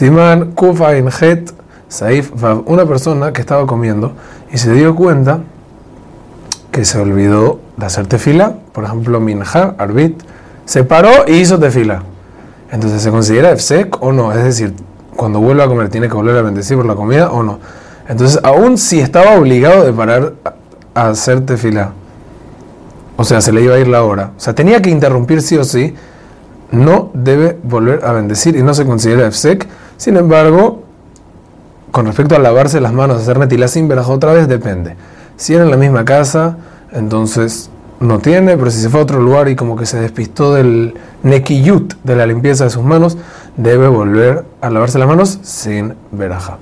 Simán Kufa Het Saif una persona que estaba comiendo y se dio cuenta que se olvidó de hacer tefila, por ejemplo, Minja, Arbit, se paró y hizo tefila. Entonces, ¿se considera efsek o no? Es decir, cuando vuelve a comer, ¿tiene que volver a bendecir por la comida o no? Entonces, aún si estaba obligado de parar a hacer tefila, o sea, se le iba a ir la hora, o sea, tenía que interrumpir sí o sí, no debe volver a bendecir y no se considera efsek. Sin embargo, con respecto a lavarse las manos, hacer netilah sin verajá otra vez, depende. Si era en la misma casa, entonces no tiene, pero si se fue a otro lugar y como que se despistó del nekiyut, de la limpieza de sus manos, debe volver a lavarse las manos sin veraja.